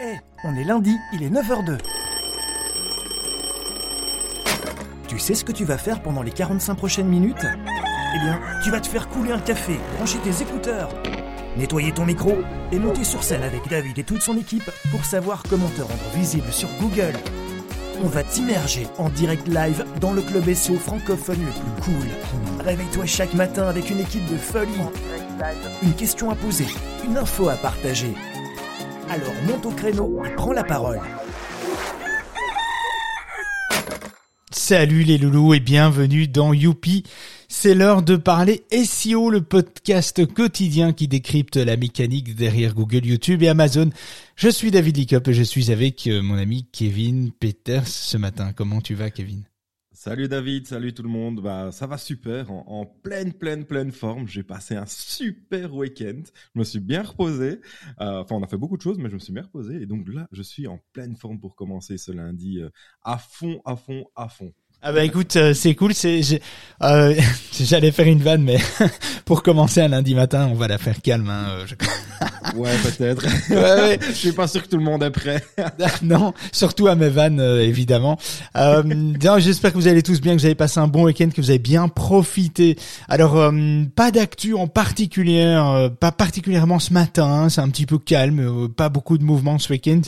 Eh, on est lundi, il est 9h02. Tu sais ce que tu vas faire pendant les 45 prochaines minutes? Eh bien, tu vas te faire couler un café, brancher tes écouteurs, nettoyer ton micro et monter sur scène avec David et toute son équipe pour savoir comment te rendre visible sur Google. On va t'immerger en direct live dans le club SEO francophone le plus cool. Réveille-toi chaque matin avec une équipe de folie. Une question à poser, une info à partager. Alors monte au créneau et prends la parole. Salut les loulous et bienvenue dans Youpi. C'est l'heure de parler SEO, le podcast quotidien qui décrypte la mécanique derrière Google, YouTube et Amazon. Je suis David Licop et je suis avec euh, mon ami Kevin Peters ce matin. Comment tu vas Kevin? Salut David, salut tout le monde. Bah ça va super, en, pleine pleine pleine forme. J'ai passé un super week-end. Je me suis bien reposé. Euh, enfin, on a fait beaucoup de choses, mais je me suis bien reposé. Et donc là, je suis en pleine forme pour commencer ce lundi euh, à fond, à fond, à fond. Ah bah écoute, euh, c'est cool. C'est euh, j'allais faire une vanne, mais pour commencer un lundi matin, on va la faire calme. Hein, euh, je... ouais, peut-être. ouais, ouais. je suis pas sûr que tout le monde est prêt. non, surtout à mes vannes, évidemment. Euh, J'espère que vous allez tous bien, que vous avez passé un bon week-end, que vous avez bien profité. Alors, pas d'actu en particulier, pas particulièrement ce matin. Hein, c'est un petit peu calme, pas beaucoup de mouvements ce week-end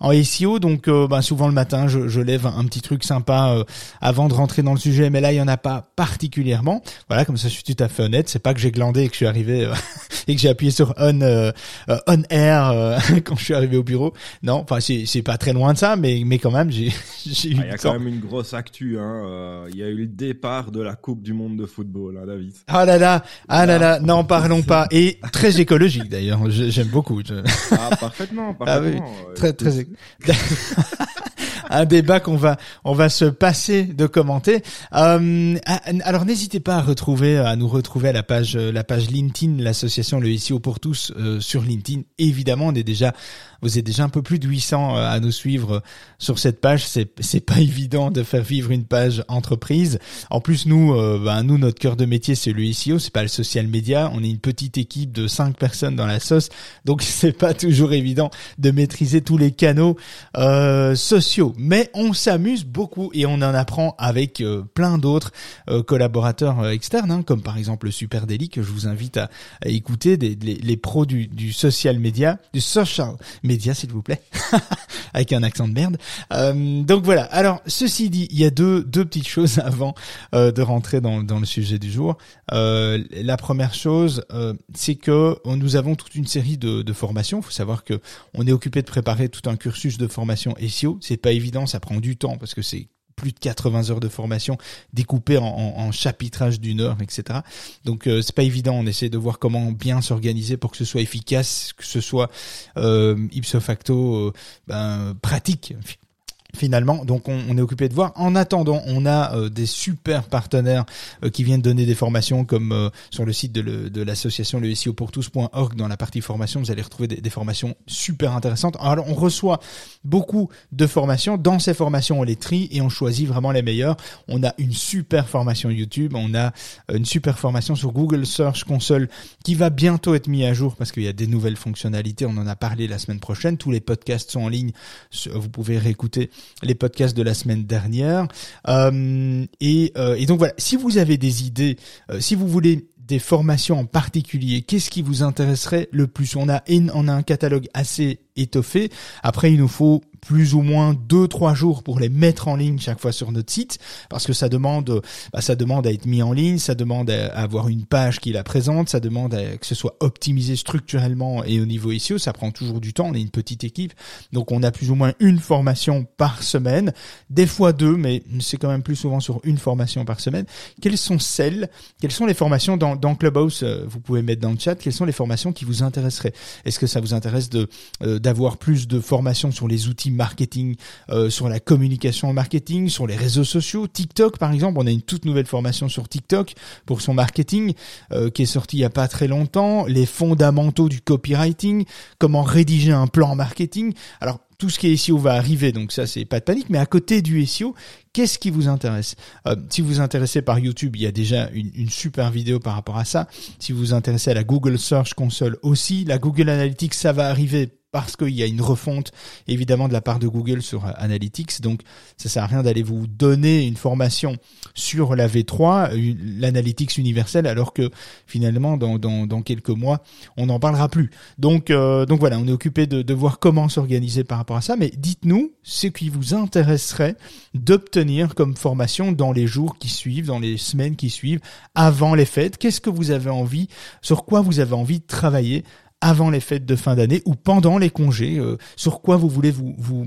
en SEO. Donc, bah, souvent le matin, je, je lève un petit truc sympa avant avant de rentrer dans le sujet, mais là il y en a pas particulièrement. Voilà, comme ça je suis tout à fait honnête. C'est pas que j'ai glandé et que je suis arrivé euh, et que j'ai appuyé sur on euh, euh, on air quand je suis arrivé au bureau. Non, enfin c'est pas très loin de ça, mais mais quand même j'ai j'ai eu. Ah, il y a quand même une grosse actu. Hein. Il y a eu le départ de la Coupe du Monde de football, hein, David. Ah là là, ah là là, n'en parlons pas. Et très écologique d'ailleurs. J'aime beaucoup. Ah parfaitement, parfaitement. Ah oui, très très. Un débat qu'on va on va se passer de commenter. Euh, alors n'hésitez pas à retrouver à nous retrouver à la page la page LinkedIn l'association le SEO pour tous euh, sur LinkedIn. Évidemment, on est déjà vous êtes déjà un peu plus de 800 euh, à nous suivre sur cette page. C'est c'est pas évident de faire vivre une page entreprise. En plus, nous, euh, ben, nous notre cœur de métier c'est le SEO, c'est pas le social media. On est une petite équipe de 5 personnes dans la sauce, donc c'est pas toujours évident de maîtriser tous les canaux euh, sociaux. Mais on s'amuse beaucoup et on en apprend avec euh, plein d'autres collaborateurs externes, hein, comme par exemple le Super Daily que je vous invite à, écouter, les, pros du, social media, du social médias, s'il vous plaît, avec un accent de merde. Euh, donc voilà. Alors, ceci dit, il y a deux deux petites choses avant euh, de rentrer dans, le sujet du jour. Euh, la première chose, euh, c'est que nous avons toute une série de, formations. Il faut savoir que on est occupé de préparer tout un cursus de formation SEO. C'est pas ça prend du temps parce que c'est plus de 80 heures de formation découpées en, en, chapitrage d'une heure, etc. Donc euh, c'est pas évident. On essaie de voir comment bien s'organiser pour que ce soit efficace, que ce soit euh, ipso facto euh, ben, pratique finalement. Donc on, est occupé de voir. En attendant, on a euh, des super partenaires euh, qui viennent donner des formations comme euh, sur le site de l'association le SEO pour tous.org dans la partie formation, vous allez retrouver des, des, formations super intéressantes. Alors on reçoit beaucoup de formations. Dans ces formations, on les trie et on choisit vraiment les meilleures. On a une super formation YouTube, on a une super formation sur Google Search Console qui va bientôt être mis à jour parce qu'il y a des nouvelles fonctionnalités. On en a parlé la semaine prochaine. Tous les podcasts sont en ligne. Vous pouvez réécouter les podcasts de la semaine dernière. Euh, et, euh, et, donc voilà, si vous avez des idées, euh, si vous voulez des formations en particulier, qu'est-ce qui vous intéresserait le plus? On a on a un catalogue assez étoffé. Après, il nous faut plus ou moins deux trois jours pour les mettre en ligne chaque fois sur notre site parce que ça demande bah, ça demande à être mis en ligne ça demande à avoir une page qui la présente ça demande à, que ce soit optimisé structurellement et au niveau SEO ça prend toujours du temps on est une petite équipe. Donc on a plus ou moins une formation par semaine des fois deux mais c'est quand même plus souvent sur une formation par semaine. Quelles sont celles quelles sont les formations dans, dans Clubhouse euh, vous pouvez mettre dans le chat quelles sont les formations qui vous intéresseraient? Est-ce que ça vous intéresse de euh, d'avoir plus de formations sur les outils marketing, euh, sur la communication marketing, sur les réseaux sociaux. TikTok, par exemple, on a une toute nouvelle formation sur TikTok pour son marketing euh, qui est sortie il y a pas très longtemps. Les fondamentaux du copywriting, comment rédiger un plan marketing. Alors tout ce qui est SEO va arriver, donc ça c'est pas de panique. Mais à côté du SEO, qu'est-ce qui vous intéresse? Euh, Si vous vous intéressez par YouTube, il y a déjà une, une, super vidéo par rapport à ça. Si vous vous intéressez à la Google Search Console aussi, la Google Analytics, ça va arriver parce qu'il y a une refonte évidemment de la part de Google sur euh, Analytics. Donc ça sert à rien d'aller vous donner une formation sur la V3, l'analytics universelle, alors que finalement dans quelques mois on n'en parlera plus. Donc euh, donc voilà, on est occupé de, de voir comment s'organiser par rapport à ça. Mais dites-nous ce qui vous intéresserait d'obtenir comme formation dans les jours qui suivent, dans les semaines qui suivent, avant les fêtes. Qu'est-ce que vous avez envie, sur quoi vous avez envie de travailler avant les fêtes de fin d'année ou pendant les congés, euh, sur quoi vous voulez vous vous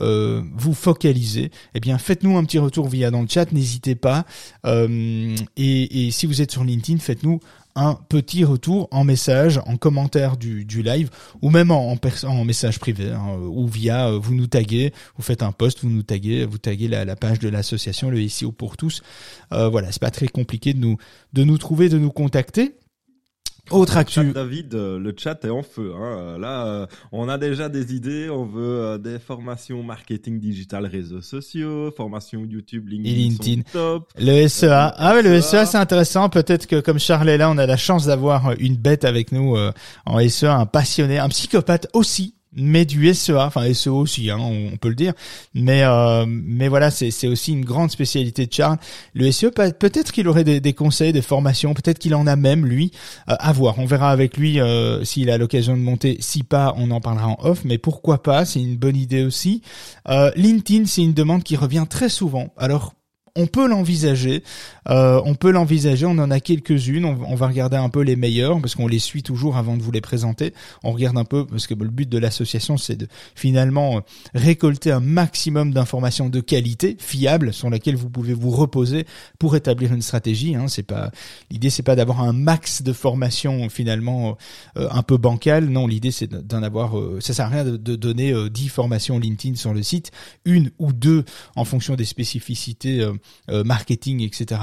euh, vous focaliser, eh bien faites-nous un petit retour via dans le chat, n'hésitez pas. Euh, et, et, si vous êtes sur LinkedIn, faites-nous un petit retour en message, en commentaire du, du live, ou même en, en, en message privé, hein, ou via vous nous taguez, vous faites un post, vous nous taguez, vous taguez la, la page de l'association, le SEO pour tous. voilà, c'est pas très compliqué de nous de nous trouver, de nous contacter. Autre actu. David, euh, le chat est en feu. Hein. Euh, là, euh, on a déjà des idées. On veut des formations marketing digital, réseaux sociaux, formations YouTube, LinkedIn, top. Le SEA. Ah ouais, le SEA, c'est intéressant. Peut-être que comme Charles est là, on a la chance d'avoir une bête avec nous en SEA, un passionné, un psychopathe aussi mais du SEA, enfin SEO aussi, hein, on, peut le dire. Mais euh, mais voilà, c'est aussi une grande spécialité de Charles. Le SEO, peut-être qu'il aurait des, des, conseils, des formations, peut-être qu'il en a même lui. Euh, à voir, on verra avec lui euh, s'il a l'occasion de monter. Si pas, on en parlera en off. Mais pourquoi pas C'est une bonne idée aussi. Euh, LinkedIn, c'est une demande qui revient très souvent. Alors on peut l'envisager. Euh, on peut l'envisager. On en a quelques-unes. On, va regarder un peu les meilleures parce qu'on les suit toujours avant de vous les présenter. On regarde un peu parce que le but de l'association, c'est de finalement euh, récolter un maximum d'informations de qualité, fiables, sur lesquelles vous pouvez vous reposer pour établir une stratégie. Hein. C'est pas l'idée, c'est pas d'avoir un max de formation finalement euh, un peu bancal. Non, l'idée c'est d'en avoir. ça sert à rien de, de donner 10 formations LinkedIn sur le site, une ou deux en fonction des spécificités euh, marketing, etc.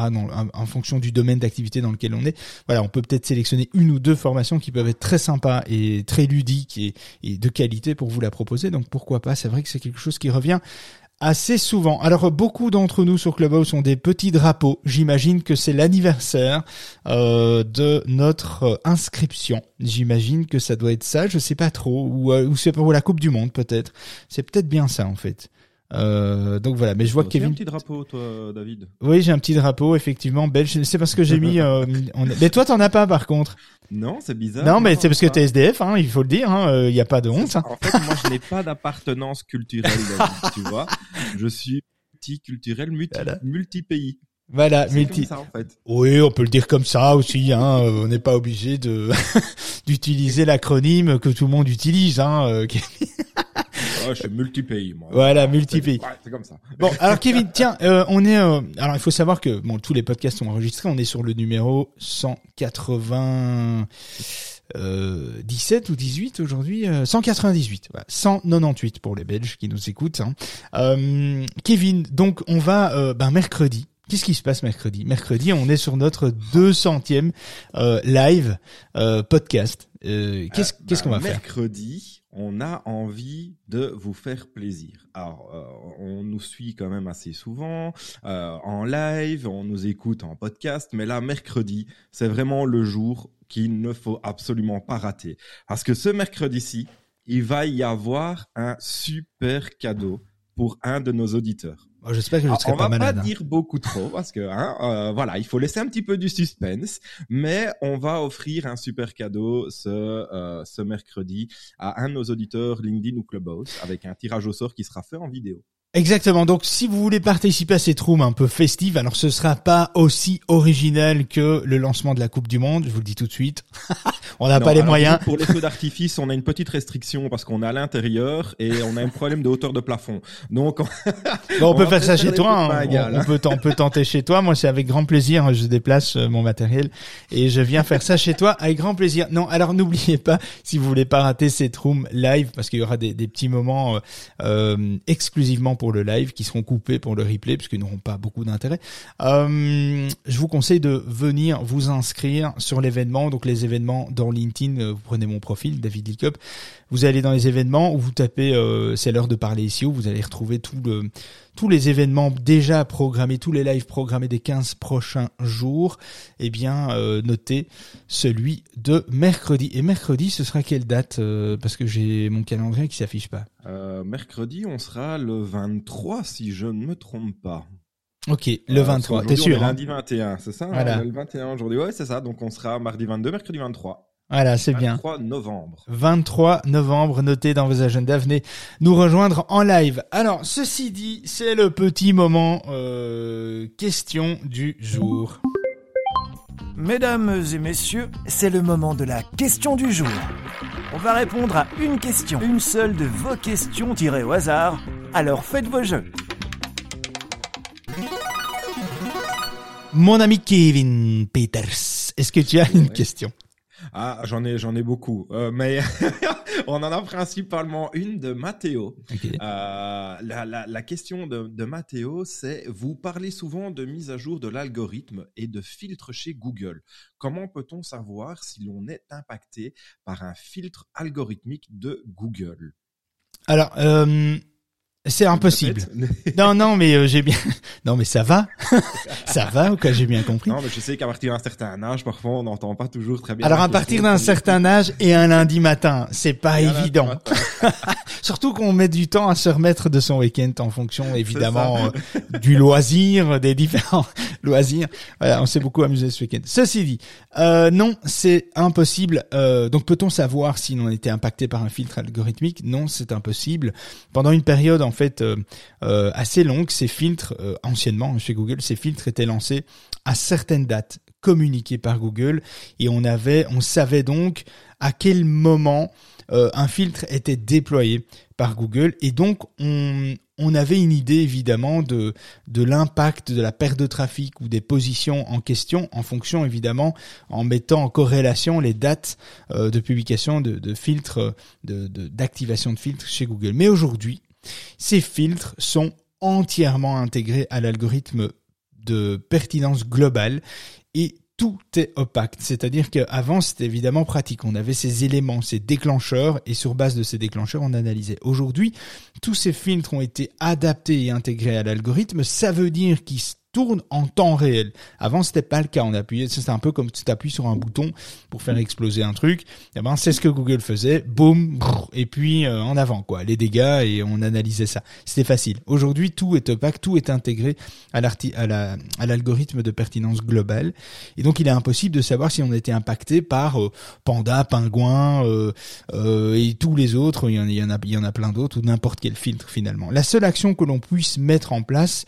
en, fonction du domaine d'activité dans lequel on est. Voilà, on peut peut-être sélectionner une ou deux formations qui peuvent être très sympas et très ludiques et, de qualité pour vous la proposer. Donc pourquoi pas? C'est vrai que c'est quelque chose qui revient assez souvent. Alors beaucoup d'entre nous sur Clubhouse ont des petits drapeaux. J'imagine que c'est l'anniversaire euh, de notre inscription. J'imagine que ça doit être ça. Je sais pas trop. Ou, euh, ou c'est pour la Coupe du Monde peut-être. C'est peut-être bien ça en fait. Euh, donc voilà, mais je vois que Kevin. un petit drapeau, toi, David. Oui, j'ai un petit drapeau, effectivement, belge. C'est parce que j'ai mis. Euh, Mais toi, t'en as pas, par contre. Non, c'est bizarre. Non, mais c'est parce que t'es SDF, hein, il faut le dire. Il hein, n'y euh, a pas de honte. En fait, moi, je n'ai pas d'appartenance culturelle, David, tu vois. Je suis multiculturel, multi, multi pays. Voilà, multi. Ça, en fait. Oui, on peut le dire comme ça aussi. Hein. on n'est pas obligé de d'utiliser l'acronyme que tout le monde utilise. Hein. Je suis multi-pays, moi. Voilà, multi-pays. c'est comme ça. Bon, alors Kevin, tiens, euh, on est. Euh, alors, il faut savoir que bon, tous les podcasts sont enregistrés. On est sur le numéro 180. Euh, 17 ou 18 aujourd'hui, 198, voilà, 198 pour les Belges qui nous écoutent. Hein. Euh, Kevin, donc on va ben mercredi. Qu'est-ce qui se passe mercredi? Mercredi, on est sur notre 200e euh, live podcast. qu'est-ce qu'est-ce qu'on va faire? Mercredi, on a envie de vous faire plaisir. Alors, euh, on nous suit quand même assez souvent euh, en live, on nous écoute en podcast, mais là, mercredi, c'est vraiment le jour qu'il ne faut absolument pas rater. Parce que ce mercredi-ci, il va y avoir un super cadeau pour un de nos auditeurs. Oh, j'espère que je ne serai pas malade. On va pas dire beaucoup trop parce que hein, euh, voilà, il faut laisser un petit peu du suspense, mais on va offrir un super cadeau ce euh, ce mercredi à un de nos auditeurs LinkedIn ou Clubhouse avec un tirage au sort qui sera fait en vidéo. Exactement. Donc, si vous voulez participer à cette room un peu festive, alors ce sera pas aussi original que le lancement de la Coupe du Monde. Je vous le dis tout de suite. on n'a pas les moyens. Pour les feux d'artifice, on a une petite restriction parce qu'on est à l'intérieur et on a un problème de hauteur de plafond. Donc, on, peut faire ça chez toi. Hein. On, peut, on peut tenter chez toi. Moi, c'est avec grand plaisir. Je déplace euh, mon matériel et je viens faire ça chez toi avec grand plaisir. Non, alors n'oubliez pas si vous voulez pas rater cette room live parce qu'il y aura des, des petits moments euh, euh exclusivement pour le live, qui seront coupés pour le replay, puisqu'ils n'auront pas beaucoup d'intérêt. Euh, je vous conseille de venir vous inscrire sur l'événement, donc les événements dans LinkedIn, euh, vous prenez mon profil, David Licop, vous allez dans les événements où vous tapez euh, c'est l'heure de parler ici, où vous allez retrouver tout le, tous les événements déjà programmés, tous les lives programmés des 15 prochains jours. Eh bien, euh, notez celui de mercredi. Et mercredi, ce sera quelle date Parce que j'ai mon calendrier qui s'affiche pas. mercredi, on sera le 23, si je ne me trompe pas. Ok, le 23, t'es sûr hein? Lundi 21, c'est ça? Voilà. Le 21 aujourd'hui, ouais, c'est ça. Donc on sera mardi 22, mercredi 23. Voilà, c'est bien. 23 novembre. 23 novembre, notez dans vos agendas, venez nous rejoindre en live. Alors, ceci dit, c'est le petit moment euh, question du jour. Mesdames et messieurs, c'est le moment de la question du jour. On va répondre à une question, une seule de vos questions tirées au hasard. Alors faites vos jeux. Mon ami Kevin Peters, est-ce que tu as une question? Ah, j'en ai, j'en ai beaucoup, euh, mais on en a principalement une de Mathéo. Euh, la, la, la, question de, de Mathéo, c'est vous parlez souvent de mise à jour de l'algorithme et de filtre chez Google. Comment peut-on savoir si l'on est impacté par un filtre algorithmique de Google? Alors, euh, c'est impossible. non, non, mais euh, j'ai bien. Non, mais ça va. ça va, ou quoi J'ai bien compris. Non, mais je sais qu'à partir d'un certain âge, parfois, on n'entend pas toujours très bien. Alors, à partir d'un certain âge et un lundi matin, c'est pas évident. Surtout qu'on met du temps à se remettre de son week-end en fonction, évidemment, euh, du loisir, des différents loisirs. Voilà, on s'est beaucoup amusé ce week-end. Ceci dit, euh, non, c'est impossible. Euh, donc, peut-on savoir si l'on était impacté par un filtre algorithmique? Non, c'est impossible. Pendant une période, en fait euh, euh, assez longue. Ces filtres, euh, anciennement chez Google, ces filtres étaient lancés à certaines dates communiquées par Google et on avait, on savait donc à quel moment un filtre était déployé par Google et donc on, avait une idée évidemment de, de l'impact de la perte de trafic ou des positions en question en fonction évidemment en mettant en corrélation les dates de publication de, de filtres de, d'activation de filtres chez Google. Mais aujourd'hui, ces filtres sont entièrement intégrés à l'algorithme de pertinence globale et tout est opaque. C'est-à-dire qu'avant, c'était évidemment pratique. On avait ces éléments, ces déclencheurs, et sur base de ces déclencheurs, on analysait. Aujourd'hui, tous ces filtres ont été adaptés et intégrés à l'algorithme. Ça veut dire qu'ils tourne en temps réel. Avant, c'était pas le cas. On appuyait, c'était un peu comme tu t'appuies sur un bouton pour faire exploser un truc. Et ben, c'est ce que Google faisait. Boum, et puis euh, en avant quoi, les dégâts et on analysait ça. C'était facile. Aujourd'hui, tout est opaque, tout est intégré à l'algorithme de pertinence globale. Et donc, il est impossible de savoir si on était impacté par euh, Panda, Pingouin euh, et tous les autres. Il y en, il y en a, il y en a plein d'autres ou n'importe quel filtre finalement. La seule action que l'on puisse mettre en place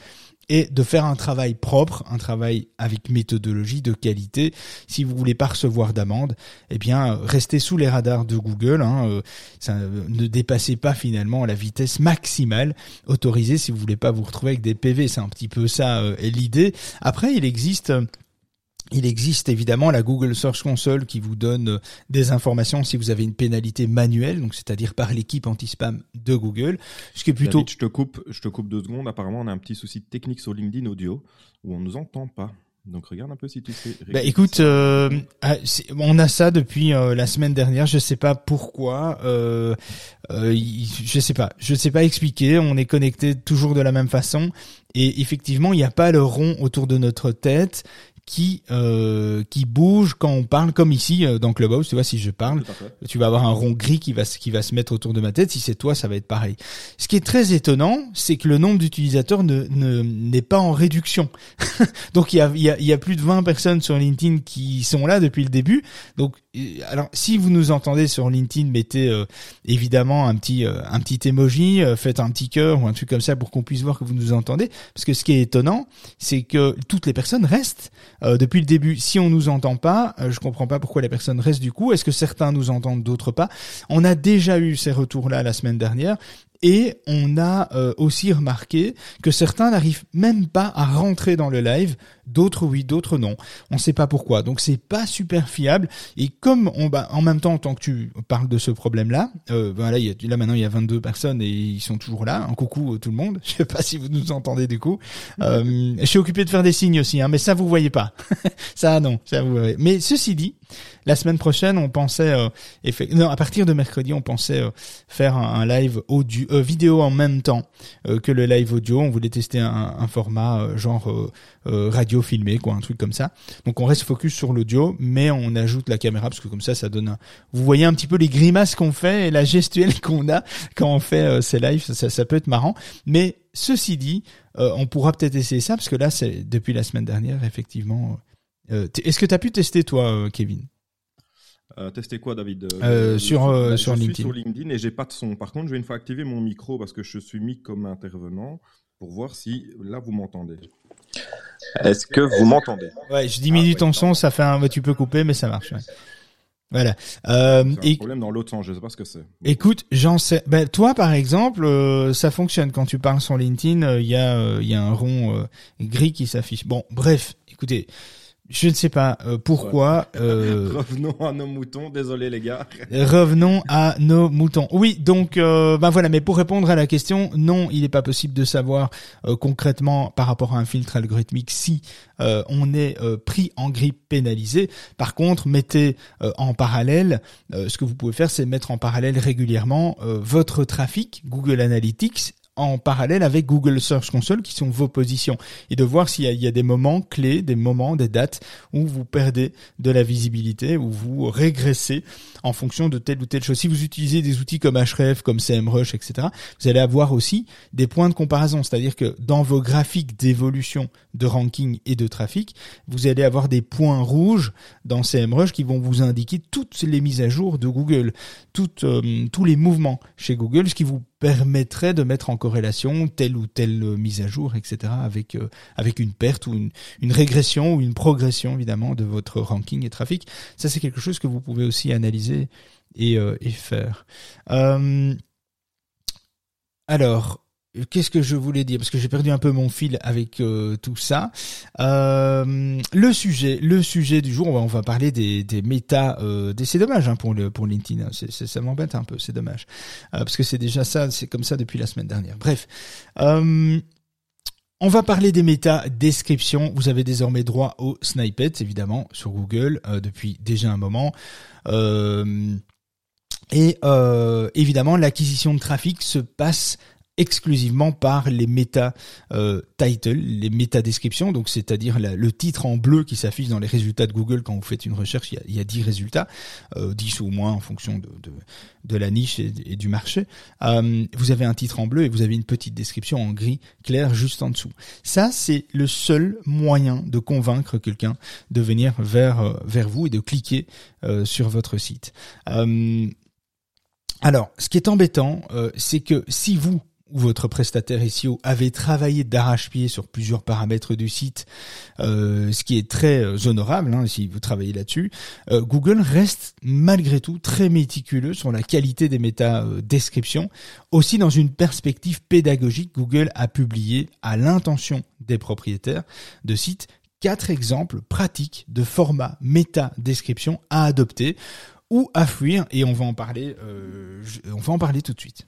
et de faire un travail propre, un travail avec méthodologie de qualité. Si vous voulez pas recevoir d'amende, eh bien restez sous les radars de Google. Hein, euh, ça, ne dépassez pas finalement la vitesse maximale autorisée si vous voulez pas vous retrouver avec des PV. C'est un petit peu ça euh, l'idée. Après, il existe il existe évidemment la Google Search Console qui vous donne euh, des informations si vous avez une pénalité manuelle, donc c'est-à-dire par l'équipe anti-spam de Google. Ce qui est plutôt. je te coupe, je te coupe deux secondes. Apparemment, on a un petit souci technique sur LinkedIn Audio où on nous entend pas. Donc regarde un peu si tu sais. Bah écoute, euh, ah, on a ça depuis euh, la semaine dernière. Je sais pas pourquoi. Euh, euh, je sais pas. Je sais pas expliquer. On est connecté toujours de la même façon. Et effectivement, il n'y a pas le rond autour de notre tête qui euh, qui bouge quand on parle comme ici euh, dans Clubhouse tu vois si je parle tu vas avoir un rond gris qui va qui va se mettre autour de ma tête. Si c'est toi ça va être pareil. Ce qui est très étonnant c'est que le nombre d'utilisateurs ne n'est pas en réduction. Donc il y a, il y a il y a plus de 20 personnes sur LinkedIn qui sont là depuis le début. Donc alors si vous nous entendez sur LinkedIn mettez euh, évidemment un petit euh, un petit emoji faites un petit cœur ou un truc comme ça pour qu'on puisse voir que vous nous entendez parce que ce qui est étonnant c'est que toutes les personnes restent euh, depuis le début, si on nous entend pas, euh, je comprends pas pourquoi les personnes restent du coup. Est-ce que certains nous entendent, d'autres pas? On a déjà eu ces retours-là la semaine dernière. Et on a euh, aussi remarqué que certains n'arrivent même pas à rentrer dans le live D'autres oui, d'autres non. On ne sait pas pourquoi. Donc c'est pas super fiable. Et comme on, bah, en même temps, en tant que tu parles de ce problème-là, euh, voilà, il y a, là maintenant il y a 22 personnes et ils sont toujours là. Un coucou tout le monde. Je sais pas si vous nous entendez du coup. Euh, je suis occupé de faire des signes aussi, hein, mais ça vous voyez pas. ça non, ça vous voyez. Mais ceci dit, la semaine prochaine, on pensait, euh, non, à partir de mercredi, on pensait euh, faire un, live audio, euh, vidéo en même temps euh, que le live audio. On voulait tester un, un format genre radio filmé, quoi, un truc comme ça. Donc on reste focus sur l'audio, mais on ajoute la caméra parce que comme ça, ça donne. Un... Vous voyez un petit peu les grimaces qu'on fait et la gestuelle qu'on a quand on fait ces lives. Ça, ça, peut être marrant, mais Ceci dit, on pourra peut-être essayer ça parce que là, c'est depuis la semaine dernière, effectivement, euh, est-ce que tu as pu tester toi, euh, Kevin? Euh, tester quoi, David? Euh, Sur euh, sur LinkedIn. Sur LinkedIn et j'ai pas de son. Par contre, je vais une fois activer mon micro parce que je suis mis comme intervenant pour voir si là vous m'entendez. Est-ce que vous m'entendez? Ouais, je diminue ah, ton son, ça fait un. Tu peux couper, mais ça marche. Ouais. Voilà. Euh, un problème dans l'autre sens, je sais pas ce que c'est. Écoute, j'en sais. Ben, toi, par exemple, ça fonctionne quand tu parles sur LinkedIn. Il y a, il y a un rond gris qui s'affiche. Bon, bref. Écoutez, je ne sais pas euh, pourquoi. Euh... revenons à nos moutons. Désolé les gars. revenons à nos moutons. Oui, donc euh, ben voilà. Mais pour répondre à la question, non, il n'est pas possible de savoir euh, concrètement par rapport à un filtre algorithmique si on est pris en grippe pénalisé. Par contre, mettez en parallèle. ce que vous pouvez faire, c'est mettre en parallèle régulièrement votre trafic Google Analytics en parallèle avec Google Search Console qui sont vos positions et de voir s'il y, a des moments clés, des moments, des dates où vous perdez de la visibilité, où vous régressez en fonction de telle ou telle chose. Si vous utilisez des outils comme Href, comme CMrush, etc., vous allez avoir aussi des points de comparaison, c'est-à-dire que dans vos graphiques d'évolution de ranking et de trafic, vous allez avoir des points rouges dans CMrush qui vont vous indiquer toutes les mises à jour de Google, toutes, euh, tous les mouvements chez Google, ce qui vous permettrait de mettre en corrélation telle ou telle mise à jour, etc., avec euh, avec une perte ou une, une régression ou une progression évidemment de votre ranking et trafic. Ça, c'est quelque chose que vous pouvez aussi analyser et, euh, et faire. Euh, alors, Qu'est-ce que je voulais dire? Parce que j'ai perdu un peu mon fil avec euh, tout ça. Euh, le sujet, le sujet du jour, on va, parler des, des méta. Euh, c'est dommage hein, pour le pour LinkedIn. Hein. Ça m'embête un peu, c'est dommage parce que c'est déjà ça, c'est comme ça depuis la semaine dernière. Bref. On va parler des méta descriptions. Vous avez désormais droit au snippet, évidemment, sur Google depuis déjà un moment. et évidemment, l'acquisition de trafic se passe exclusivement par les méta euh, titles, les méta descriptions, donc c'est-à-dire le titre en bleu qui s'affiche dans les résultats de Google quand vous faites une recherche, il y a, il y a 10 résultats, euh, 10 ou moins en fonction de la niche et, du marché. Euh, vous avez un titre en bleu et vous avez une petite description en gris clair juste en dessous. Ça, c'est le seul moyen de convaincre quelqu'un de venir vers euh, vers vous et de cliquer euh, sur votre site. alors, ce qui est embêtant, c'est que si vous ou votre prestataire SEO avait travaillé d'arrache-pied sur plusieurs paramètres du site, euh, ce qui est très euh, honorable hein, si vous travaillez là-dessus, euh, Google reste malgré tout très méticuleux sur la qualité des méta-descriptions. Aussi dans une perspective pédagogique, Google a publié à l'intention des propriétaires de sites quatre exemples pratiques de format méta-description à adopter ou à fuir et on va en parler, on va en parler tout de suite.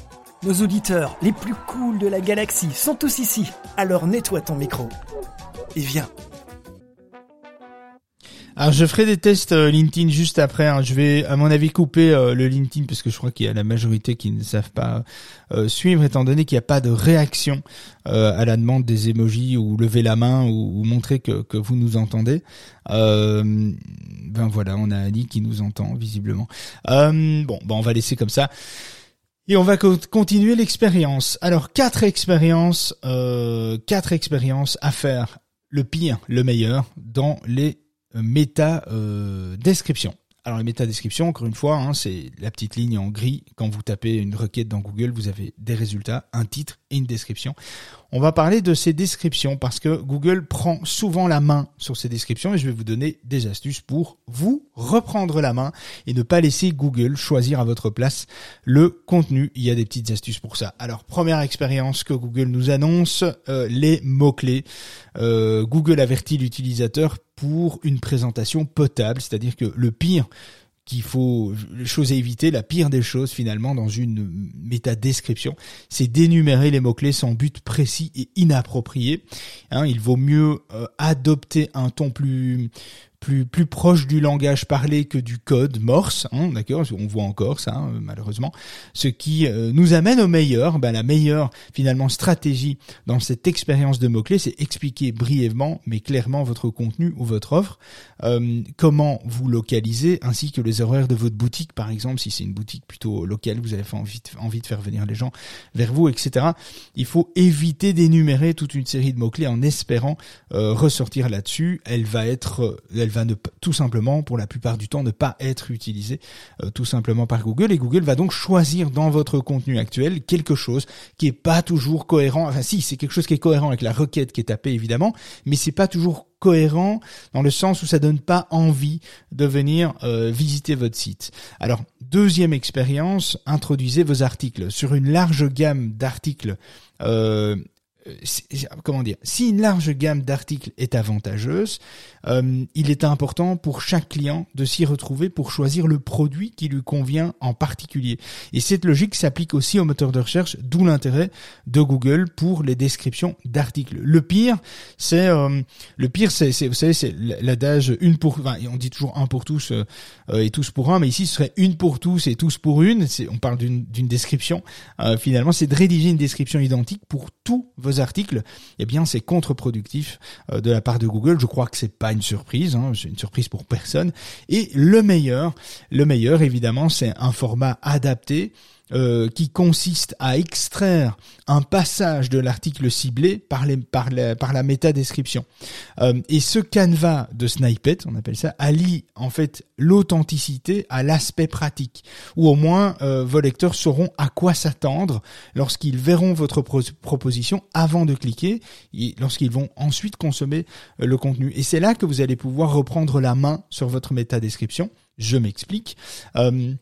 Nos auditeurs les plus cools de la galaxie sont tous ici. Alors nettoie ton micro. Et viens. Alors je ferai des tests euh, LinkedIn juste après. Hein. Je vais à mon avis couper euh, le LinkedIn parce que je crois qu'il y a la majorité qui ne savent pas euh, suivre étant donné qu'il n'y a pas de réaction à la demande des emojis ou lever la main ou, montrer que, vous nous entendez. ben voilà, on a Ali qui nous entend visiblement. bon, ben on va laisser comme ça. Et on va continuer l'expérience. Alors quatre expériences, euh, quatre expériences à faire le pire, le meilleur dans les méta descriptions. Alors les métadescriptions, encore une fois, hein, c'est la petite ligne en gris. Quand vous tapez une requête dans Google, vous avez des résultats, un titre description. On va parler de ces descriptions parce que Google prend souvent la main sur ces descriptions et je vais vous donner des astuces pour vous reprendre la main et ne pas laisser Google choisir à votre place le contenu. Il y a des petites astuces pour ça. Alors première expérience que Google nous annonce, euh, les mots-clés. Euh, Google avertit l'utilisateur pour une présentation potable, c'est-à-dire que le pire qu'il faut, les choses à éviter, la pire des choses finalement dans une méta-description, c'est d'énumérer les mots-clés sans but précis et inapproprié. Hein, il vaut mieux euh, adopter un ton plus plus plus proche du langage parlé que du code Morse, hein, d'accord On voit encore ça hein, malheureusement, ce qui euh, nous amène au meilleur. Ben, la meilleure finalement stratégie dans cette expérience de mots clés, c'est expliquer brièvement mais clairement votre contenu ou votre offre, euh, comment vous localiser, ainsi que les horaires de votre boutique par exemple, si c'est une boutique plutôt locale, vous avez envie de, de faire venir les gens vers vous, etc. Il faut éviter d'énumérer toute une série de mots clés en espérant euh, ressortir là-dessus. Elle va être, elle va ne, tout simplement, pour la plupart du temps, ne pas être utilisé euh, tout simplement par Google. Et Google va donc choisir dans votre contenu actuel quelque chose qui est pas toujours cohérent. Enfin, si, c'est quelque chose qui est cohérent avec la requête qui est tapée, évidemment, mais c'est pas toujours cohérent dans le sens où ça donne pas envie de venir euh, visiter votre site. Alors, deuxième expérience, introduisez vos articles sur une large gamme d'articles euh, comment dire, si une large gamme d'articles est avantageuse, euh, il est important pour chaque client de s'y retrouver pour choisir le produit qui lui convient en particulier. Et cette logique s'applique aussi aux moteurs de recherche, d'où l'intérêt de Google pour les descriptions d'articles. Le pire, c'est euh, le pire, c'est, vous savez, c'est l'adage une pour, enfin, on dit toujours un pour tous et tous pour un, mais ici ce serait une pour tous et tous pour une. On parle d'une description. finalement, c'est de rédiger une description identique pour tous vos articles, eh bien c'est contre-productif euh, de la part de Google. Je crois que c'est pas une surprise, hein, c'est une surprise pour personne. Et le meilleur, le meilleur évidemment, c'est un format adapté euh, qui consiste à extraire un passage de l'article ciblé par, les, par, la, par la métadescription. Euh, et ce canevas de snippet, on appelle ça, allie en fait l'authenticité à l'aspect pratique, ou au moins euh, vos lecteurs sauront à quoi s'attendre lorsqu'ils verront votre proposition avant de cliquer, et lorsqu'ils vont ensuite consommer euh, le contenu. Et c'est là que vous allez pouvoir reprendre la main sur votre métadescription. Je m'explique. Euh,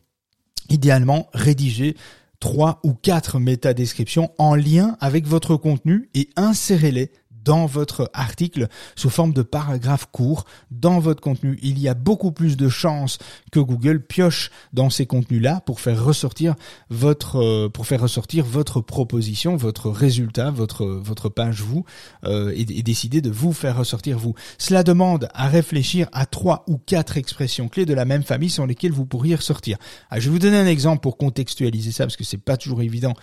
idéalement rédiger trois ou quatre métadescriptions en lien avec votre contenu et insérez-les dans votre article sous forme de paragraphe court dans votre contenu. Il y a beaucoup plus de chances que Google pioche dans ces contenus-là pour faire ressortir votre euh, pour faire ressortir votre proposition, votre résultat, votre votre page vous euh, et, décider de vous faire ressortir vous. Cela demande à réfléchir à trois ou quatre expressions clés de la même famille sur lesquelles vous pourriez ressortir. Ah, je vais vous donner un exemple pour contextualiser ça parce que c'est pas toujours évident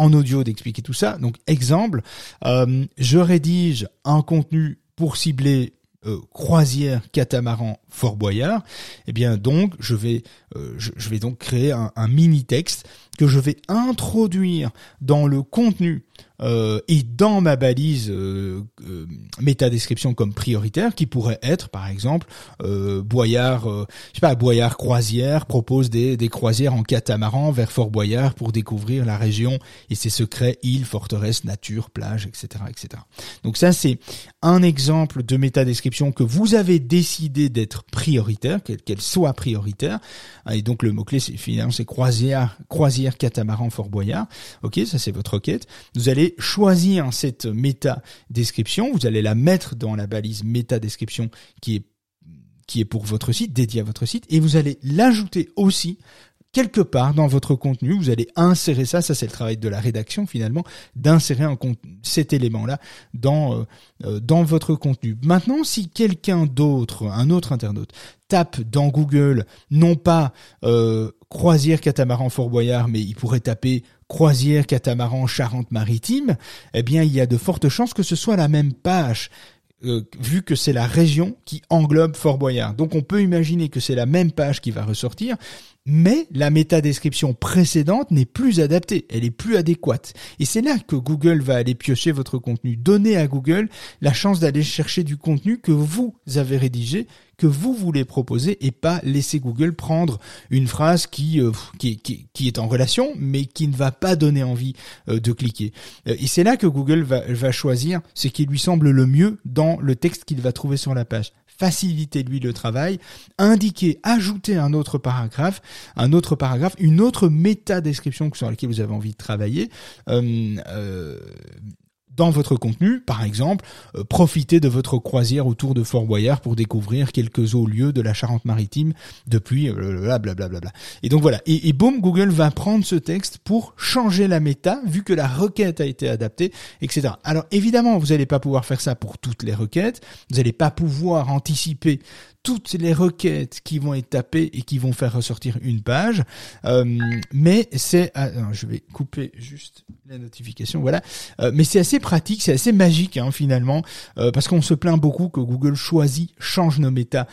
en audio d'expliquer tout ça. Donc exemple, euh, je rédige un contenu pour cibler euh, croisière catamaran Fort Boyard, eh bien donc je vais euh, je, vais donc créer un, mini texte que je vais introduire dans le contenu euh, et dans ma balise euh, euh, métadescription comme prioritaire qui pourrait être par exemple euh, Boyard je sais pas Boyard croisière propose des, des croisières en catamaran vers Fort Boyard pour découvrir la région et ses secrets îles forteresses nature plage etc etc donc ça c'est un exemple de métadescription que vous avez décidé d'être prioritaire qu'elle soit prioritaire. Et donc le mot clé c'est finalement c'est croisière croisière catamaran Fort Boyard. Ok ça c'est votre requête. Vous allez choisir cette méta description, vous allez la mettre dans la balise méta description qui est qui est pour votre site, dédié à votre site, et vous allez l'ajouter aussi quelque part dans votre contenu, vous allez insérer ça, ça c'est le travail de la rédaction finalement, d'insérer cet élément-là dans euh, euh, dans votre contenu. Maintenant, si quelqu'un d'autre, un autre internaute, tape dans Google non pas euh, croisière catamaran Fort Boyard, mais il pourrait taper croisière catamaran Charente-Maritime, eh bien il y a de fortes chances que ce soit la même page euh, vu que c'est la région qui englobe Fort Boyard. Donc on peut imaginer que c'est la même page qui va ressortir, mais la métadescription précédente n'est plus adaptée, elle est plus adéquate. Et c'est là que Google va aller piocher votre contenu. Donner à Google la chance d'aller chercher du contenu que vous avez rédigé, que vous voulez proposer et pas laisser Google prendre une phrase qui, euh, qui, qui, est en relation mais qui ne va pas donner envie euh, de cliquer. Euh, et c'est là que Google va, va choisir ce qui lui semble le mieux dans le texte qu'il va trouver sur la page. Faciliter lui le travail, indiquer, ajouter un autre paragraphe, un autre paragraphe, une autre méta description sur laquelle vous avez envie de travailler, euh, euh, dans votre contenu, par exemple, euh, profitez de votre croisière autour de Fort Boyard pour découvrir quelques hauts lieux de la Charente-Maritime depuis blablabla. Euh, et donc voilà. Et, et boum, Google va prendre ce texte pour changer la méta, vu que la requête a été adaptée, etc. Alors évidemment, vous n'allez pas pouvoir faire ça pour toutes les requêtes. Vous n'allez pas pouvoir anticiper toutes les requêtes qui vont être tapées et qui vont faire ressortir une page. Euh, mais c'est, ah, je vais couper juste la notification, voilà. Euh, mais c'est assez pratique, c'est assez magique hein, finalement, euh, parce qu'on se plaint beaucoup que Google choisit, change nos méta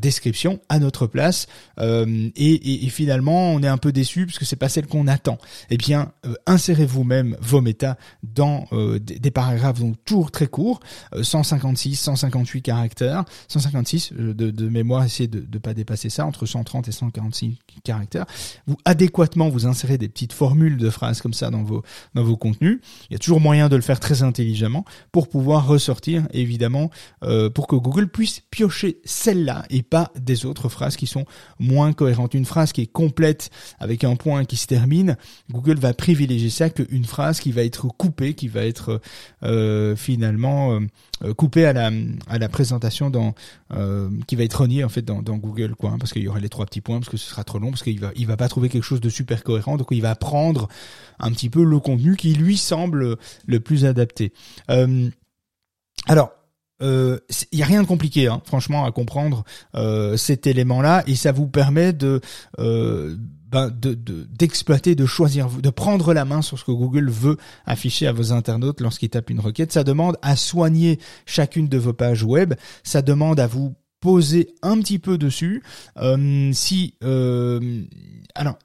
descriptions à notre place, et, et, finalement on est un peu déçu parce que c'est pas celle qu'on attend. Eh bien, insérez vous-même vos méta dans des, paragraphes donc toujours très courts, 156, 158 caractères, 156 de, mémoire, essayez de ne pas dépasser ça, entre 130 et 146 caractères. Vous adéquatement vous insérez des petites formules de phrases comme ça dans vos dans vos contenus. Il y a toujours moyen de le faire très intelligemment pour pouvoir ressortir évidemment euh, pour que Google puisse piocher celle-là et pas des autres phrases qui sont moins cohérentes. Une phrase qui est complète avec un point qui se termine, Google va privilégier ça qu'une phrase qui va être coupée, qui va être euh, finalement euh, coupée à la à la présentation dans qui va être reniée en fait dans, Google quoi, hein, parce qu'il y aurait les trois petits points parce que ce sera trop long parce qu'il va il va pas trouver quelque chose de super cohérent donc il va prendre un petit peu le contenu qui lui semble le plus adapté. Euh, alors il euh, y a rien de compliqué, hein, franchement, à comprendre euh, cet élément-là, et ça vous permet de ben, de d'exploiter, de, choisir, de prendre la main sur ce que Google veut afficher à vos internautes lorsqu'ils tapent une requête. Ça demande à soigner chacune de vos pages web. Ça demande à vous poser un petit peu dessus. Euh, si euh, alors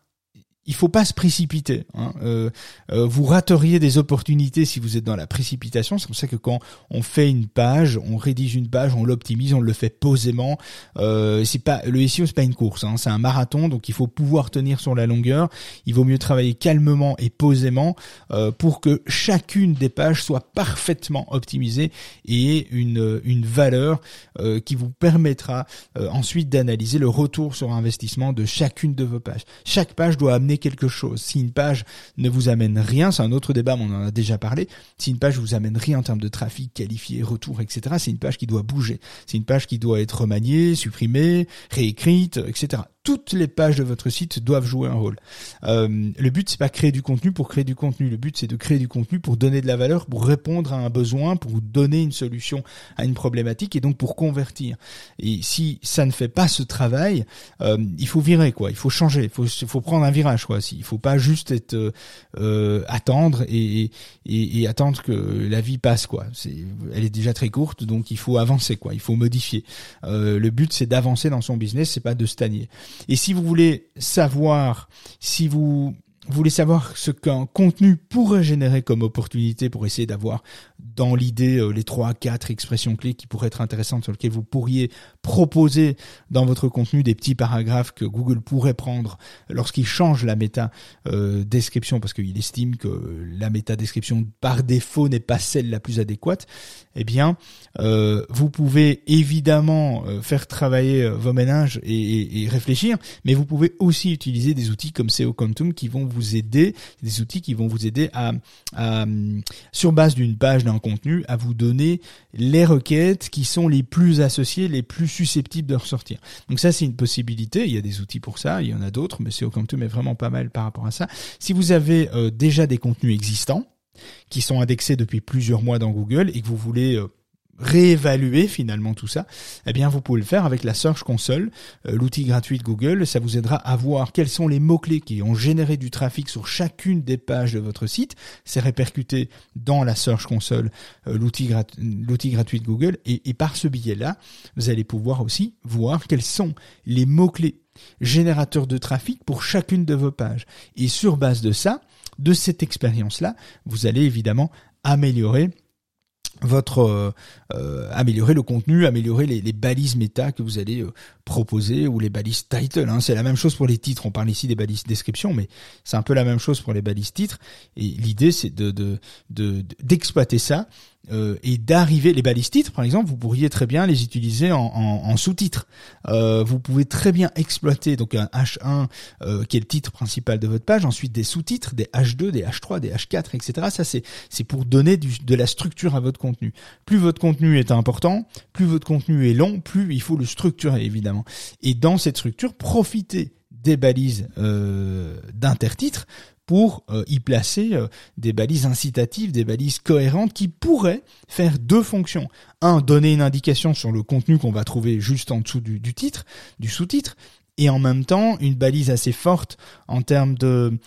il faut pas se précipiter. Hein. Euh, euh, vous rateriez des opportunités si vous êtes dans la précipitation. C'est pour ça que quand on fait une page, on rédige une page, on l'optimise, on le fait posément. Euh, c'est pas le SEO, c'est pas une course, hein. c'est un marathon, donc il faut pouvoir tenir sur la longueur. Il vaut mieux travailler calmement et posément euh, pour que chacune des pages soit parfaitement optimisée et une une valeur euh, qui vous permettra ensuite d'analyser le retour sur investissement de chacune de vos pages. Chaque page doit amener quelque chose. Si une page ne vous amène rien, c'est un autre débat, mais on en a déjà parlé. Si une page vous amène rien en termes de trafic, qualifié, retour, etc., c'est une page qui doit bouger. C'est une page qui doit être remaniée, supprimée, réécrite, etc toutes les pages de votre site doivent jouer un rôle. Euh, le but c'est pas créer du contenu pour créer du contenu. Le but c'est de créer du contenu pour donner de la valeur, pour répondre à un besoin, pour donner une solution à une problématique et donc pour convertir. Et si ça ne fait pas ce travail, euh, il faut virer quoi. Il faut changer. Il faut, prendre un virage quoi. Il faut pas juste être euh, attendre et, attendre que la vie passe quoi. Elle est déjà très courte donc il faut avancer quoi. Il faut modifier. Le but c'est d'avancer dans son business, c'est pas de stagner. Et si vous voulez savoir, si vous voulez savoir ce qu'un contenu pourrait générer comme opportunité pour essayer d'avoir dans l'idée euh, les trois, quatre expressions clés qui pourraient être intéressantes sur lesquelles vous pourriez proposer dans votre contenu des petits paragraphes que Google pourrait prendre lorsqu'il change la méta euh, description parce qu'il estime que la méta description par défaut n'est pas celle la plus adéquate. Eh bien, euh, vous pouvez évidemment faire travailler vos ménages et, et, réfléchir, mais vous pouvez aussi utiliser des outils comme SEO Quantum qui vont vous aider, des outils qui vont vous aider à, sur base d'une page d'un contenu à vous donner les requêtes qui sont les plus associées, les plus susceptibles de ressortir. Donc ça, c'est une possibilité. Il y a des outils pour ça, il y en a d'autres, mais c'est SEO est vraiment pas mal par rapport à ça. Si vous avez euh, déjà des contenus existants, qui sont indexés depuis plusieurs mois dans Google et que vous voulez euh, réévaluer finalement tout ça, eh bien vous pouvez le faire avec la Search Console, euh, l'outil gratuit de Google. Ça vous aidera à voir quels sont les mots-clés qui ont généré du trafic sur chacune des pages de votre site. C'est répercuté dans la Search Console, euh, l'outil gratuit de Google. Et, par ce biais-là, vous allez pouvoir aussi voir quels sont les mots-clés générateurs de trafic pour chacune de vos pages. Et sur base de ça, de cette expérience-là, vous allez évidemment améliorer votre euh, euh, améliorer le contenu, améliorer les, balises méta que vous allez euh, proposer ou les balises title. Hein. C'est la même chose pour les titres. On parle ici des balises description, mais c'est un peu la même chose pour les balises titres. Et l'idée, c'est de d'exploiter ça euh, et d'arriver les balises titres par exemple vous pourriez très bien les utiliser en, sous-titres. Euh, vous pouvez très bien exploiter donc un H1 euh, qui est le titre principal de votre page ensuite des sous-titres des H2 des H3 des H4 etc ça c'est c'est pour donner de la structure à votre contenu. Plus votre contenu est important plus votre contenu est long plus il faut le structurer évidemment. Et dans cette structure profitez des balises d'intertitres pour euh, y placer euh, des balises incitatives, des balises cohérentes qui pourraient faire deux fonctions. Un, donner une indication sur le contenu qu'on va trouver juste en dessous du, titre, du sous-titre, et en même temps une balise assez forte en termes de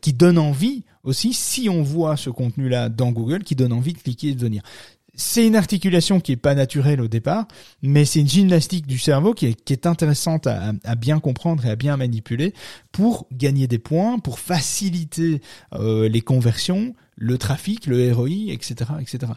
qui donne envie aussi si on voit ce contenu là dans Google qui donne envie de cliquer et de venir c'est une articulation qui est pas naturelle au départ, mais c'est une gymnastique du cerveau qui est, intéressante à, bien comprendre et à bien manipuler pour gagner des points, pour faciliter euh, les conversions, le trafic, le ROI, etc., etc.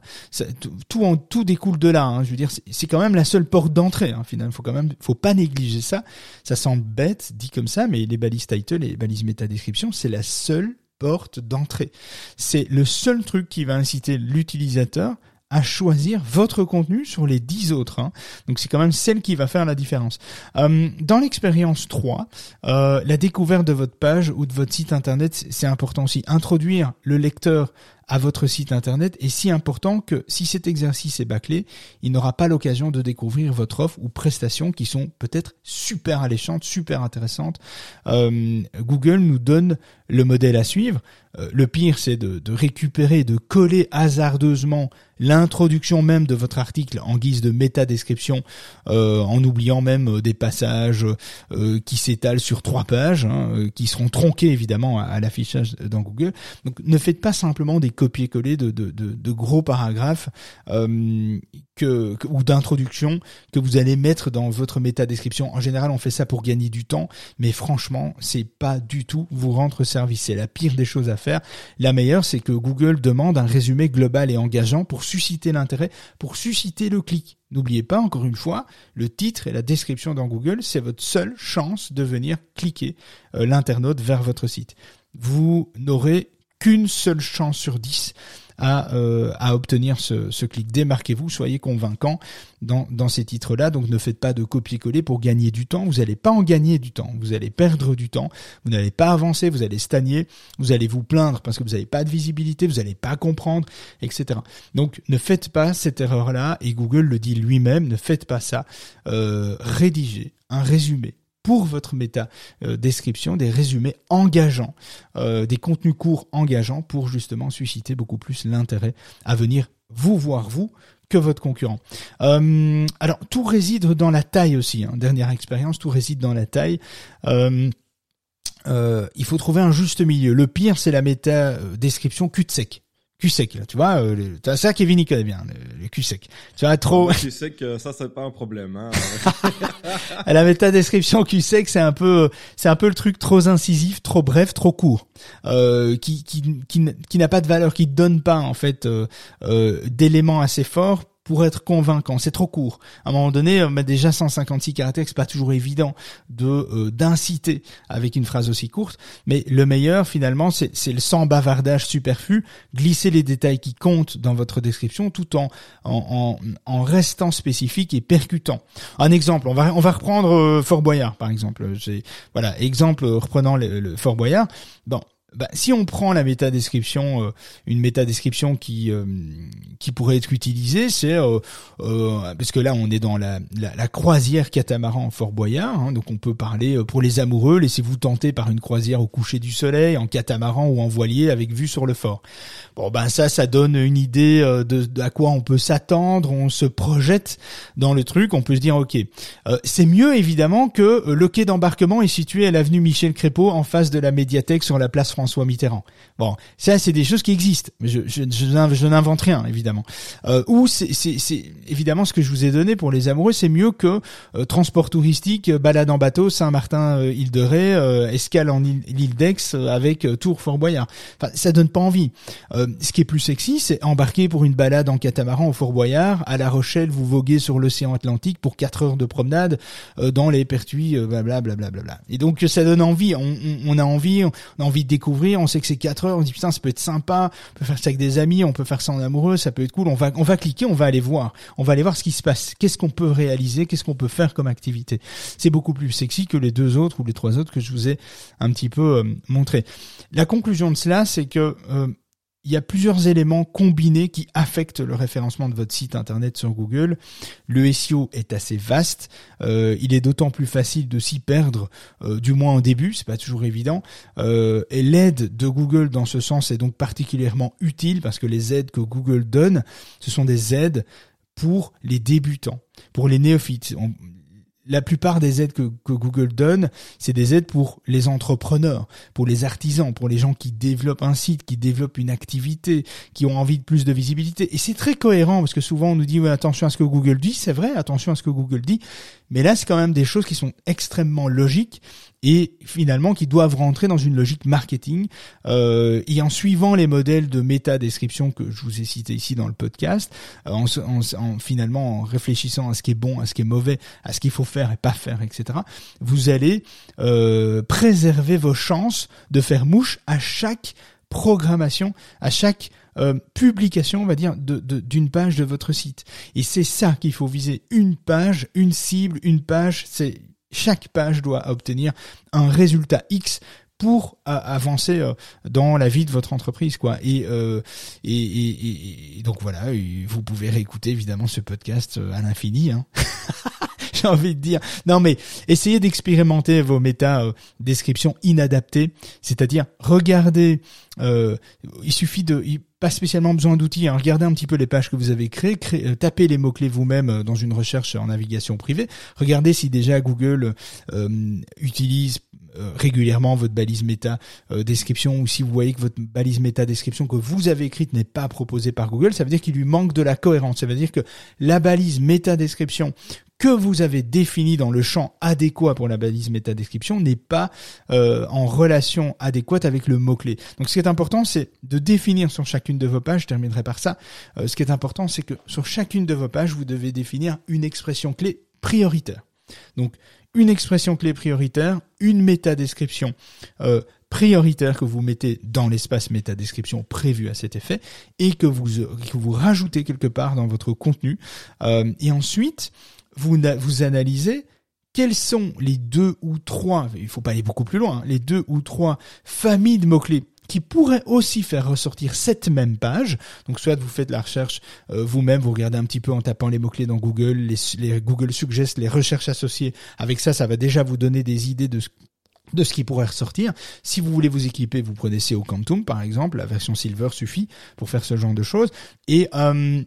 tout, en, tout découle de là. Hein. Je veux dire, c'est quand même la seule porte d'entrée. Hein, finalement, faut quand même, faut pas négliger ça. Ça semble bête dit comme ça, mais les balises title les balises méta description, c'est la seule porte d'entrée. C'est le seul truc qui va inciter l'utilisateur à choisir votre contenu sur les 10 autres. Hein. Donc c'est quand même celle qui va faire la différence. Euh, dans l'expérience 3, euh, la découverte de votre page ou de votre site internet, c'est important aussi. Introduire le lecteur à votre site internet est si important que si cet exercice est bâclé, il n'aura pas l'occasion de découvrir votre offre ou prestations qui sont peut-être super alléchantes, super intéressantes. Euh, Google nous donne le modèle à suivre. Euh, le pire, c'est de, récupérer, de coller hasardeusement l'introduction même de votre article en guise de méta-description, euh, en oubliant même des passages qui s'étalent sur trois pages, hein, qui seront tronqués évidemment à, l'affichage dans Google. Donc ne faites pas simplement des copier-coller de, gros paragraphes que, ou d'introduction que vous allez mettre dans votre méta-description. En général, on fait ça pour gagner du temps, mais franchement, c'est pas du tout vous rendre service. C'est la pire des choses à faire. La meilleure, c'est que Google demande un résumé global et engageant pour susciter l'intérêt, pour susciter le clic. N'oubliez pas, encore une fois, le titre et la description dans Google, c'est votre seule chance de venir cliquer euh, l'internaute vers votre site. Vous n'aurez qu'une seule chance sur dix à, euh, à obtenir ce, ce clic. Démarquez-vous, soyez convaincant dans, dans ces titres-là. Donc ne faites pas de copier-coller pour gagner du temps. Vous n'allez pas en gagner du temps. Vous allez perdre du temps. Vous n'allez pas avancer. Vous allez stagner. Vous allez vous plaindre parce que vous n'avez pas de visibilité. Vous n'allez pas comprendre, etc. Donc ne faites pas cette erreur-là. Et Google le dit lui-même. Ne faites pas ça. Euh, rédigez un résumé pour votre méta euh, description des résumés engageants, euh, des contenus courts engageants pour justement susciter beaucoup plus l'intérêt à venir vous voir vous que votre concurrent. Euh, alors tout réside dans la taille aussi. Hein. Dernière expérience, tout réside dans la taille. il faut trouver un juste milieu. Le pire, c'est la méta description cul de sec cul sec là, tu vois euh, ça Kevin il connaît bien le, cul sec. Tu vois trop. Cul sec ça c'est pas un problème hein. la méta description cul sec c'est un peu c'est un peu le truc trop incisif trop bref trop court. Euh, qui qui qui, qui n'a pas de valeur qui donne pas en fait euh, euh, d'éléments assez forts pour être convaincant. C'est trop court. À un moment donné, euh, déjà 156 caractères, c'est pas toujours évident de euh, d'inciter avec une phrase aussi courte. Mais le meilleur, finalement, c'est le sans bavardage superflu. Glisser les détails qui comptent dans votre description, tout en en, en, restant spécifique et percutant. Un exemple, on va on va reprendre euh, Fort Boyard, par exemple. Voilà, exemple reprenant le, le Fort Boyard. Bon, bah, si on prend la méta description, euh, une méta description qui euh, qui pourrait être utilisée, c'est euh, parce que là on est dans la, la, croisière catamaran Fort Boyard, hein, donc on peut parler pour les amoureux, laissez-vous tenter par une croisière au coucher du soleil, en catamaran ou en voilier avec vue sur le fort. Bon ben ça, ça donne une idée de, de à quoi on peut s'attendre, on se projette dans le truc, on peut se dire ok, c'est mieux évidemment que le quai d'embarquement est situé à l'avenue Michel Crépeau en face de la médiathèque sur la place François Mitterrand. Bon, ça c'est des choses qui existent, mais je, je, je, n'invente rien évidemment. Euh, ou c'est, évidemment ce que je vous ai donné pour les amoureux, c'est mieux que euh, transport touristique, balade en bateau, Saint-Martin, euh, île de Ré, euh, escale en île d'Aix avec Tour Fort Boyard. Enfin, ça donne pas envie. ce qui est plus sexy, c'est embarquer pour une balade en catamaran au Fort Boyard. À La Rochelle, vous voguez sur l'océan Atlantique pour 4 heures de promenade dans les pertuis, blablabla. Bla, bla, bla, Et donc ça donne envie. On, on, on a envie, on a envie de découvrir on sait que c'est 4 heures, on dit putain ça peut être sympa, on peut faire ça avec des amis, on peut faire ça en amoureux, ça peut être cool, on va on va cliquer, on va aller voir, on va aller voir ce qui se passe, qu'est-ce qu'on peut réaliser, qu'est-ce qu'on peut faire comme activité? C'est beaucoup plus sexy que les deux autres ou les trois autres que je vous ai un petit peu euh, montré. La conclusion de cela, c'est que euh, il y a plusieurs éléments combinés qui affectent le référencement de votre site internet sur Google. Le SEO est assez vaste, euh, il est d'autant plus facile de s'y perdre, euh, du moins au début, c'est pas toujours évident. Euh, et l'aide de Google dans ce sens est donc particulièrement utile parce que les aides que Google donne, ce sont des aides pour les débutants, pour les néophytes la plupart des aides que, Google donne, c'est des aides pour les entrepreneurs, pour les artisans, pour les gens qui développent un site, qui développent une activité, qui ont envie de plus de visibilité. Et c'est très cohérent parce que souvent on nous dit attention à ce que Google dit, c'est vrai, attention à ce que Google dit, mais là c'est quand même des choses qui sont extrêmement logiques et finalement qui doivent rentrer dans une logique marketing euh, et en suivant les modèles de méta description que je vous ai cités ici dans le podcast, euh, en, en, finalement en réfléchissant à ce qui est bon, à ce qui est mauvais, à ce qu'il faut faire et pas faire, etc. Vous allez euh, préserver vos chances de faire mouche à chaque programmation, à chaque euh, publication, on va dire, d'une de, d'une page de votre site. Et c'est ça qu'il faut viser. Une page, une cible, une page, c'est chaque page doit obtenir un résultat X pour avancer euh, dans la vie de votre entreprise quoi. Euh, et, et, et, donc voilà vous pouvez réécouter évidemment ce podcast euh, à l'infini hein. j'ai envie de dire. Non mais essayez d'expérimenter vos méta descriptions inadaptées. C'est-à-dire regardez il suffit de pas spécialement besoin d'outils. Hein. Regardez un petit peu les pages que vous avez créées, euh, tapez les mots-clés vous-même euh, dans une recherche en navigation privée. Regardez si déjà Google euh, utilise régulièrement votre balise méta description ou si vous voyez que votre balise méta description que vous avez écrite n'est pas proposée par Google, ça veut dire qu'il lui manque de la cohérence. Ça veut dire que la balise méta description que vous avez défini dans le champ adéquat pour la balise métadescription n'est pas euh, en relation adéquate avec le mot-clé. Donc ce qui est important, c'est de définir sur chacune de vos pages, je terminerai par ça, euh, ce qui est important, c'est que sur chacune de vos pages, vous devez définir une expression clé prioritaire. Donc une expression clé prioritaire, une métadescription euh, prioritaire que vous mettez dans l'espace métadescription prévu à cet effet et que vous, que vous rajoutez quelque part dans votre contenu. Euh, et ensuite, vous, analysez quels sont les deux ou trois, il faut pas aller beaucoup plus loin, hein, les deux ou trois familles de mots-clés qui pourraient aussi faire ressortir cette même page. Donc soit vous faites la recherche euh, vous-même, vous regardez un petit peu en tapant les mots-clés dans Google, les, les, Google Suggest, les recherches associées. Avec ça, ça va déjà vous donner des idées de ce de ce qui pourrait ressortir. Si vous voulez vous équiper, vous prenez SEO Quantum par exemple, la version Silver suffit pour faire ce genre de choses. Et euh,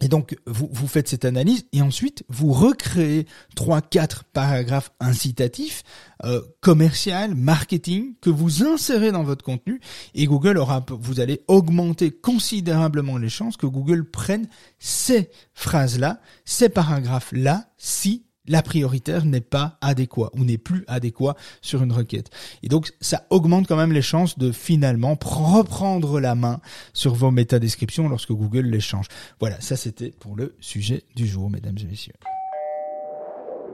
et donc, vous, vous faites cette analyse et ensuite, vous recréez trois, quatre paragraphes incitatifs, euh, commercial, marketing, que vous insérez dans votre contenu et Google aura, vous allez augmenter considérablement les chances que Google prenne ces phrases-là, ces paragraphes-là, si la prioritaire n'est pas adéquat ou n'est plus adéquat sur une requête. Et donc ça augmente quand même les chances de finalement reprendre la main sur vos métadescriptions lorsque Google les change. Voilà, ça c'était pour le sujet du jour, mesdames et messieurs.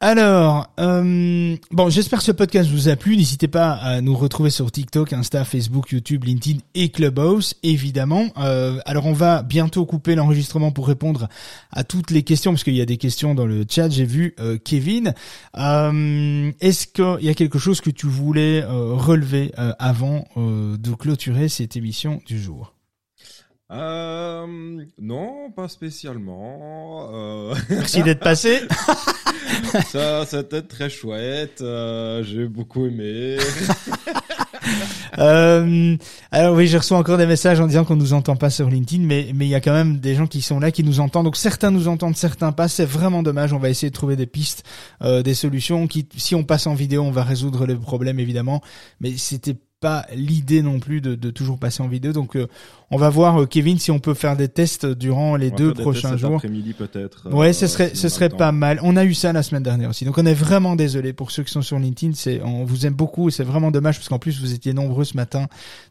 Alors, euh, bon, j'espère que ce podcast vous a plu. N'hésitez pas à nous retrouver sur TikTok, Insta, Facebook, YouTube, LinkedIn et Clubhouse, évidemment. Euh, alors, on va bientôt couper l'enregistrement pour répondre à toutes les questions, parce qu'il y a des questions dans le chat. J'ai vu euh, Kevin. Est-ce qu'il y a quelque chose que tu voulais relever avant de clôturer cette émission du jour? Euh, non, pas spécialement. Euh... Merci d'être passé. ça, c'était très chouette. Euh, J'ai beaucoup aimé. euh, alors oui, je reçois encore des messages en disant qu'on nous entend pas sur LinkedIn, mais mais il y a quand même des gens qui sont là qui nous entendent. Donc certains nous entendent, certains pas. C'est vraiment dommage. On va essayer de trouver des pistes, euh, des solutions. Qui, si on passe en vidéo, on va résoudre les problèmes évidemment. Mais c'était pas l'idée non plus de, de, toujours passer en vidéo. Donc, euh, on va voir, euh, Kevin, si on peut faire des tests durant les deux prochains jours. Après-midi peut-être. Ouais, ce serait, ce serait pas mal. On a eu ça la semaine dernière aussi. Donc, on est vraiment désolé pour ceux qui sont sur LinkedIn. C'est, on vous aime beaucoup c'est vraiment dommage parce qu'en plus vous étiez nombreux ce matin.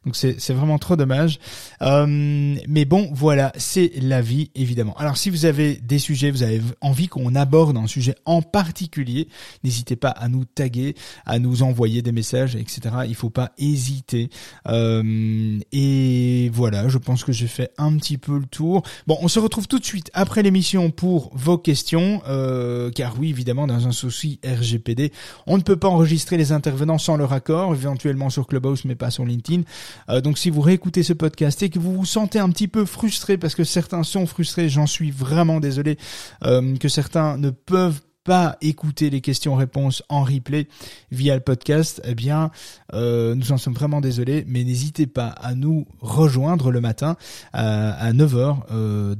Donc, c'est, c'est vraiment trop dommage. Euh, mais bon, voilà, c'est la vie évidemment. Alors, si vous avez des sujets, vous avez envie qu'on aborde un sujet en particulier, n'hésitez pas à nous taguer, à nous envoyer des messages, etc. Il faut pas hésiter hésiter. Euh, et voilà, je pense que j'ai fait un petit peu le tour. Bon, on se retrouve tout de suite après l'émission pour vos questions, euh, car oui, évidemment, dans un souci RGPD, on ne peut pas enregistrer les intervenants sans leur accord, éventuellement sur Clubhouse, mais pas sur LinkedIn. Euh, donc si vous réécoutez ce podcast et que vous vous sentez un petit peu frustré, parce que certains sont frustrés, j'en suis vraiment désolé, euh, que certains ne peuvent pas écouter les questions-réponses en replay via le podcast, eh bien, euh, nous en sommes vraiment désolés, mais n'hésitez pas à nous rejoindre le matin à, à 9h euh,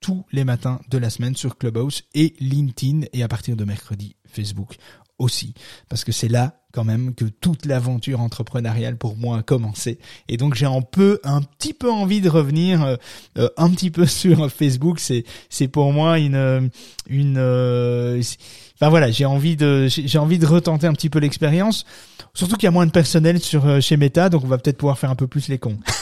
tous les matins de la semaine sur Clubhouse et LinkedIn et à partir de mercredi Facebook aussi. Parce que c'est là quand même que toute l'aventure entrepreneuriale pour moi a commencé. Et donc j'ai un peu un petit peu envie de revenir euh, euh un petit peu sur Facebook. C'est c'est pour moi une une euh, voilà j'ai envie de j'ai envie de retenter un petit peu l'expérience. Surtout qu'il y a moins de personnel sur euh, chez Meta donc on va peut-être pouvoir faire un peu plus les cons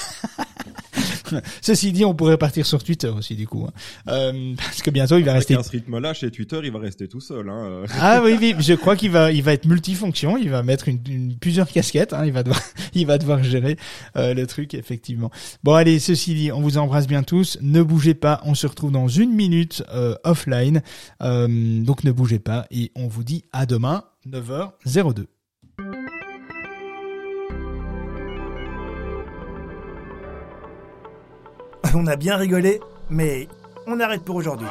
Ceci dit, on pourrait partir sur Twitter aussi du coup, hein. euh, parce que bientôt il va rester. À ce rythme-là, chez Twitter, il va rester tout seul. Hein. ah oui, oui, je crois qu'il va, il va être multifonction. Il va mettre une, une plusieurs casquettes. Hein. Il va devoir, il va devoir gérer euh, le truc effectivement. Bon allez, ceci dit, on vous embrasse bien tous. Ne bougez pas. On se retrouve dans une minute euh, offline. Euh, donc ne bougez pas et on vous dit à demain 9h02. On a bien rigolé, mais on arrête pour aujourd'hui.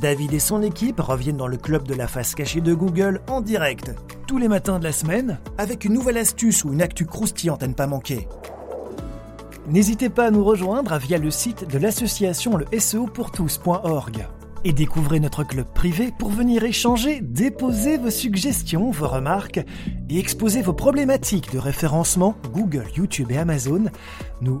David et son équipe reviennent dans le club de la face cachée de Google en direct, tous les matins de la semaine, avec une nouvelle astuce ou une actu croustillante à ne pas manquer. N'hésitez pas à nous rejoindre via le site de l'association le SEOpourtous.org et découvrez notre club privé pour venir échanger, déposer vos suggestions, vos remarques et exposer vos problématiques de référencement Google, YouTube et Amazon. Nous